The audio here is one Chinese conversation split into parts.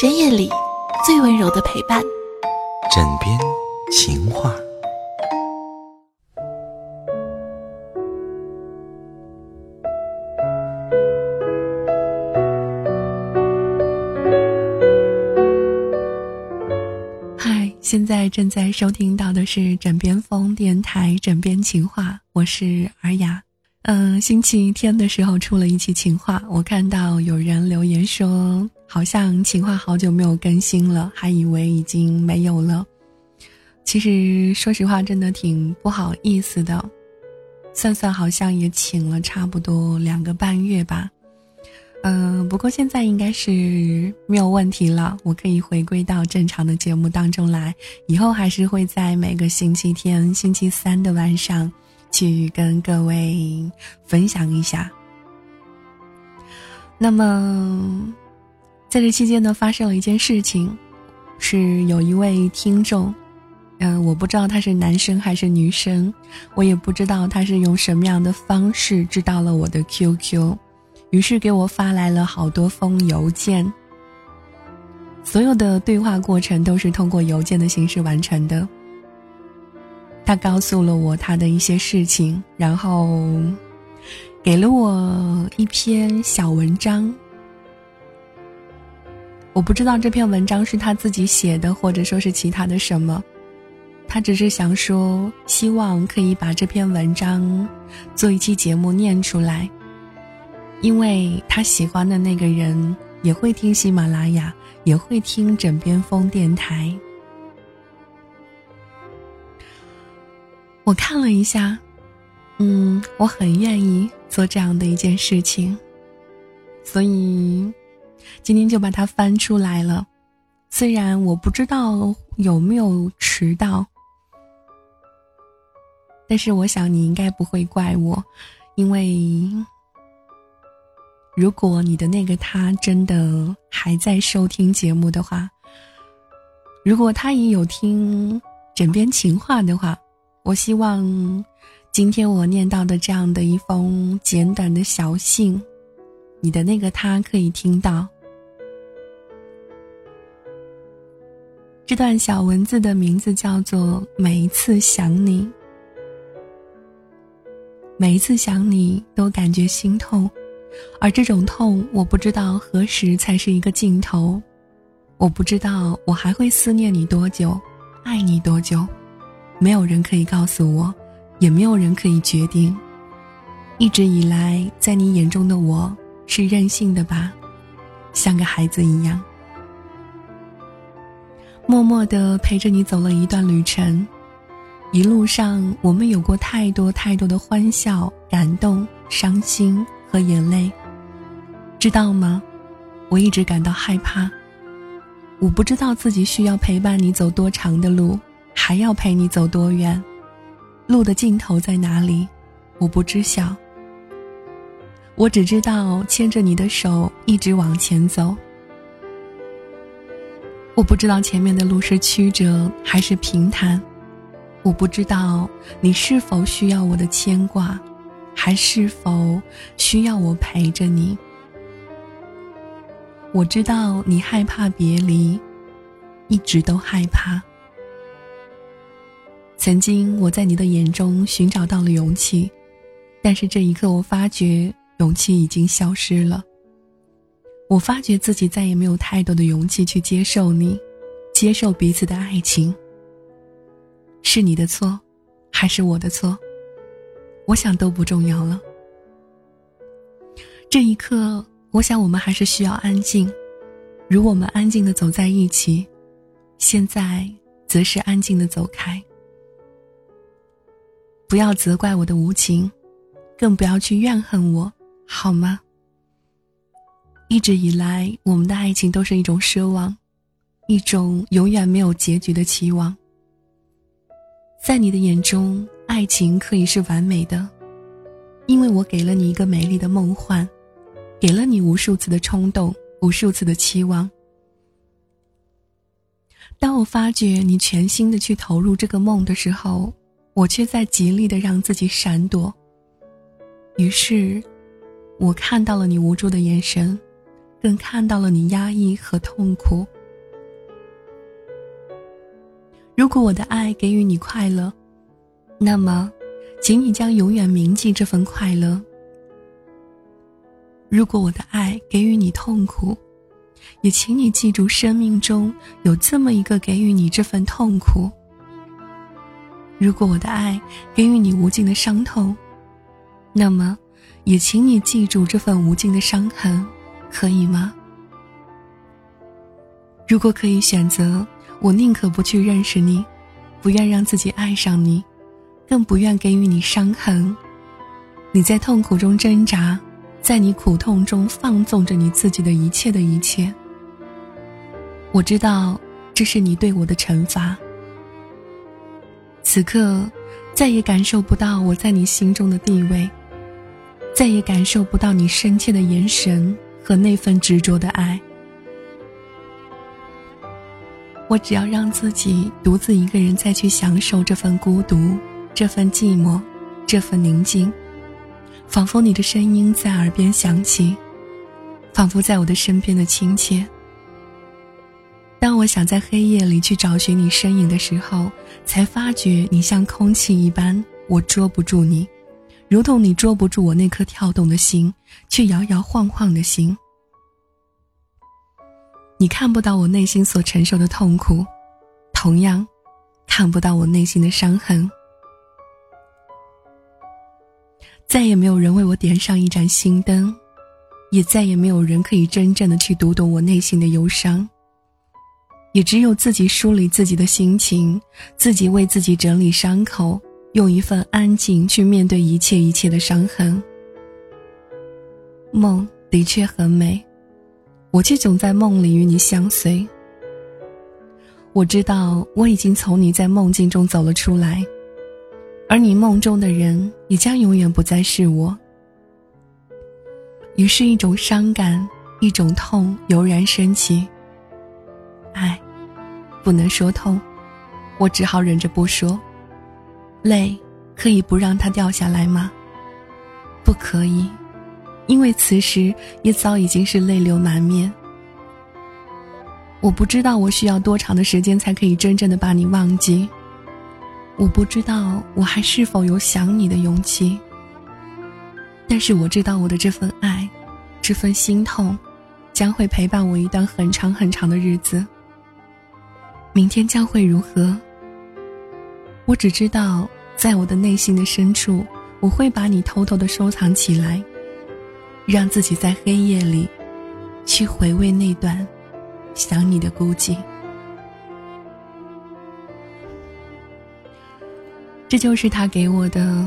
深夜里最温柔的陪伴，枕边情话。嗨，现在正在收听到的是枕边风电台《枕边情话》，我是尔雅。嗯，星期天的时候出了一期情话，我看到有人留言说，好像情话好久没有更新了，还以为已经没有了。其实说实话，真的挺不好意思的。算算好像也请了差不多两个半月吧。嗯，不过现在应该是没有问题了，我可以回归到正常的节目当中来。以后还是会在每个星期天、星期三的晚上。去跟各位分享一下。那么，在这期间呢，发生了一件事情，是有一位听众，嗯，我不知道他是男生还是女生，我也不知道他是用什么样的方式知道了我的 QQ，于是给我发来了好多封邮件。所有的对话过程都是通过邮件的形式完成的。他告诉了我他的一些事情，然后给了我一篇小文章。我不知道这篇文章是他自己写的，或者说是其他的什么。他只是想说，希望可以把这篇文章做一期节目念出来，因为他喜欢的那个人也会听喜马拉雅，也会听枕边风电台。我看了一下，嗯，我很愿意做这样的一件事情，所以今天就把它翻出来了。虽然我不知道有没有迟到，但是我想你应该不会怪我，因为如果你的那个他真的还在收听节目的话，如果他也有听枕边情话的话。我希望，今天我念到的这样的一封简短的小信，你的那个他可以听到。这段小文字的名字叫做《每一次想你》，每一次想你都感觉心痛，而这种痛，我不知道何时才是一个尽头，我不知道我还会思念你多久，爱你多久。没有人可以告诉我，也没有人可以决定。一直以来，在你眼中的我是任性的吧，像个孩子一样，默默的陪着你走了一段旅程。一路上，我们有过太多太多的欢笑、感动、伤心和眼泪。知道吗？我一直感到害怕。我不知道自己需要陪伴你走多长的路。还要陪你走多远？路的尽头在哪里？我不知晓。我只知道牵着你的手一直往前走。我不知道前面的路是曲折还是平坦。我不知道你是否需要我的牵挂，还是否需要我陪着你。我知道你害怕别离，一直都害怕。曾经我在你的眼中寻找到了勇气，但是这一刻我发觉勇气已经消失了。我发觉自己再也没有太多的勇气去接受你，接受彼此的爱情。是你的错，还是我的错？我想都不重要了。这一刻，我想我们还是需要安静。如我们安静的走在一起，现在则是安静的走开。不要责怪我的无情，更不要去怨恨我，好吗？一直以来，我们的爱情都是一种奢望，一种永远没有结局的期望。在你的眼中，爱情可以是完美的，因为我给了你一个美丽的梦幻，给了你无数次的冲动，无数次的期望。当我发觉你全心的去投入这个梦的时候。我却在极力的让自己闪躲。于是，我看到了你无助的眼神，更看到了你压抑和痛苦。如果我的爱给予你快乐，那么，请你将永远铭记这份快乐。如果我的爱给予你痛苦，也请你记住，生命中有这么一个给予你这份痛苦。如果我的爱给予你无尽的伤痛，那么，也请你记住这份无尽的伤痕，可以吗？如果可以选择，我宁可不去认识你，不愿让自己爱上你，更不愿给予你伤痕。你在痛苦中挣扎，在你苦痛中放纵着你自己的一切的一切。我知道，这是你对我的惩罚。此刻，再也感受不到我在你心中的地位，再也感受不到你深切的眼神和那份执着的爱。我只要让自己独自一个人再去享受这份孤独，这份寂寞，这份宁静，仿佛你的声音在耳边响起，仿佛在我的身边的亲切。当我想在黑夜里去找寻你身影的时候，才发觉你像空气一般，我捉不住你，如同你捉不住我那颗跳动的心，却摇摇晃晃的心。你看不到我内心所承受的痛苦，同样，看不到我内心的伤痕。再也没有人为我点上一盏心灯，也再也没有人可以真正的去读懂我内心的忧伤。也只有自己梳理自己的心情，自己为自己整理伤口，用一份安静去面对一切一切的伤痕。梦的确很美，我却总在梦里与你相随。我知道我已经从你在梦境中走了出来，而你梦中的人也将永远不再是我。于是，一种伤感，一种痛油然升起。爱，不能说痛，我只好忍着不说。泪，可以不让它掉下来吗？不可以，因为此时也早已经是泪流满面。我不知道我需要多长的时间才可以真正的把你忘记。我不知道我还是否有想你的勇气。但是我知道我的这份爱，这份心痛，将会陪伴我一段很长很长的日子。明天将会如何？我只知道，在我的内心的深处，我会把你偷偷的收藏起来，让自己在黑夜里，去回味那段想你的孤寂。这就是他给我的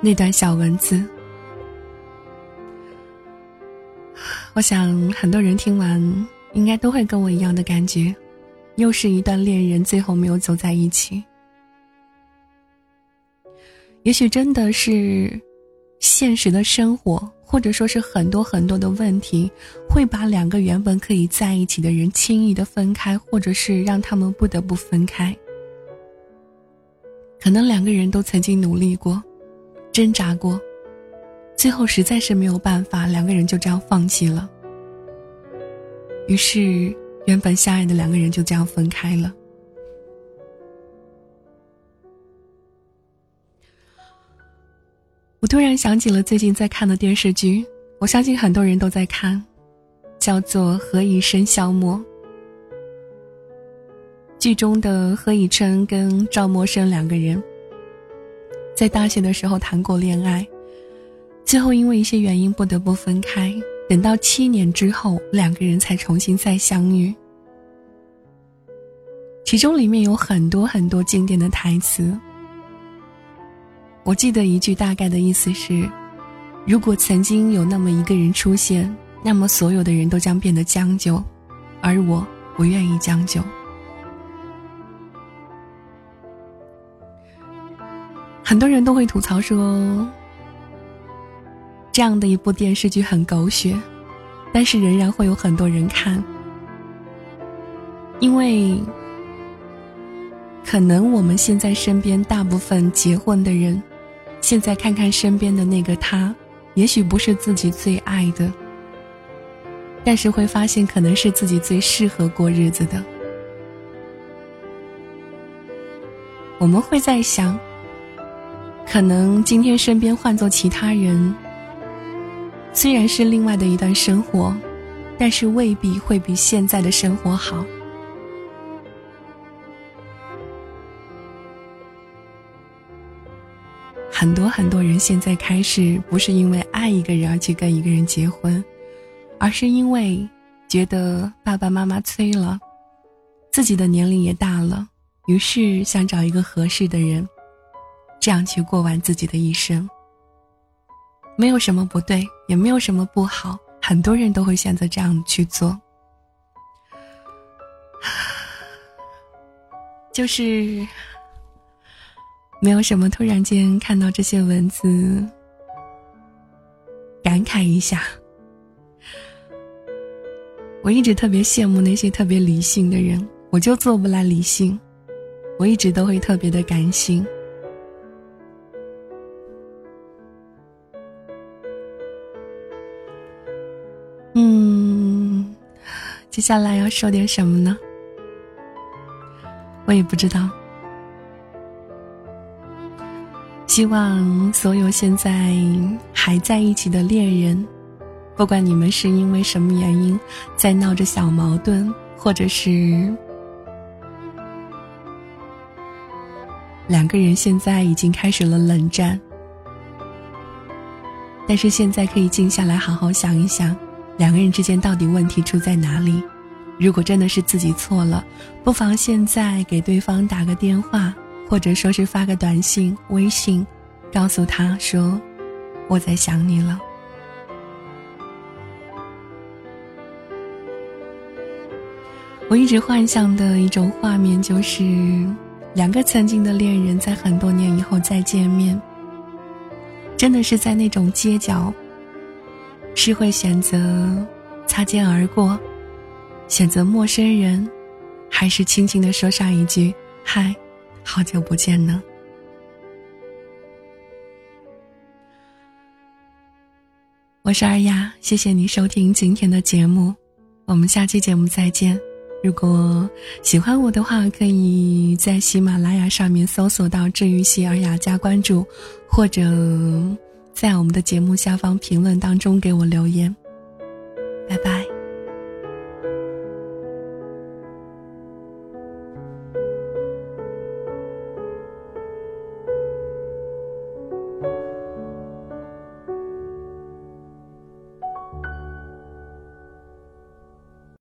那段小文字。我想很多人听完，应该都会跟我一样的感觉。又是一段恋人，最后没有走在一起。也许真的是现实的生活，或者说是很多很多的问题，会把两个原本可以在一起的人轻易的分开，或者是让他们不得不分开。可能两个人都曾经努力过，挣扎过，最后实在是没有办法，两个人就这样放弃了。于是。原本相爱的两个人就这样分开了。我突然想起了最近在看的电视剧，我相信很多人都在看，叫做《何以笙箫默》。剧中的何以琛跟赵默笙两个人，在大学的时候谈过恋爱，最后因为一些原因不得不分开。等到七年之后，两个人才重新再相遇。其中里面有很多很多经典的台词。我记得一句大概的意思是：如果曾经有那么一个人出现，那么所有的人都将变得将就，而我不愿意将就。很多人都会吐槽说。这样的一部电视剧很狗血，但是仍然会有很多人看，因为可能我们现在身边大部分结婚的人，现在看看身边的那个他，也许不是自己最爱的，但是会发现可能是自己最适合过日子的。我们会在想，可能今天身边换做其他人，虽然是另外的一段生活，但是未必会比现在的生活好。很多很多人现在开始不是因为爱一个人而去跟一个人结婚，而是因为觉得爸爸妈妈催了，自己的年龄也大了。于是想找一个合适的人，这样去过完自己的一生。没有什么不对，也没有什么不好，很多人都会选择这样去做。就是没有什么突然间看到这些文字，感慨一下。我一直特别羡慕那些特别理性的人，我就做不来理性。我一直都会特别的感性。嗯，接下来要说点什么呢？我也不知道。希望所有现在还在一起的恋人，不管你们是因为什么原因在闹着小矛盾，或者是。两个人现在已经开始了冷战，但是现在可以静下来好好想一想，两个人之间到底问题出在哪里？如果真的是自己错了，不妨现在给对方打个电话，或者说是发个短信、微信，告诉他说：“我在想你了。”我一直幻想的一种画面就是。两个曾经的恋人在很多年以后再见面，真的是在那种街角，是会选择擦肩而过，选择陌生人，还是轻轻的说上一句“嗨，好久不见”呢？我是二丫，谢谢你收听今天的节目，我们下期节目再见。如果喜欢我的话，可以在喜马拉雅上面搜索到“治愈系尔雅”加关注，或者在我们的节目下方评论当中给我留言。拜拜。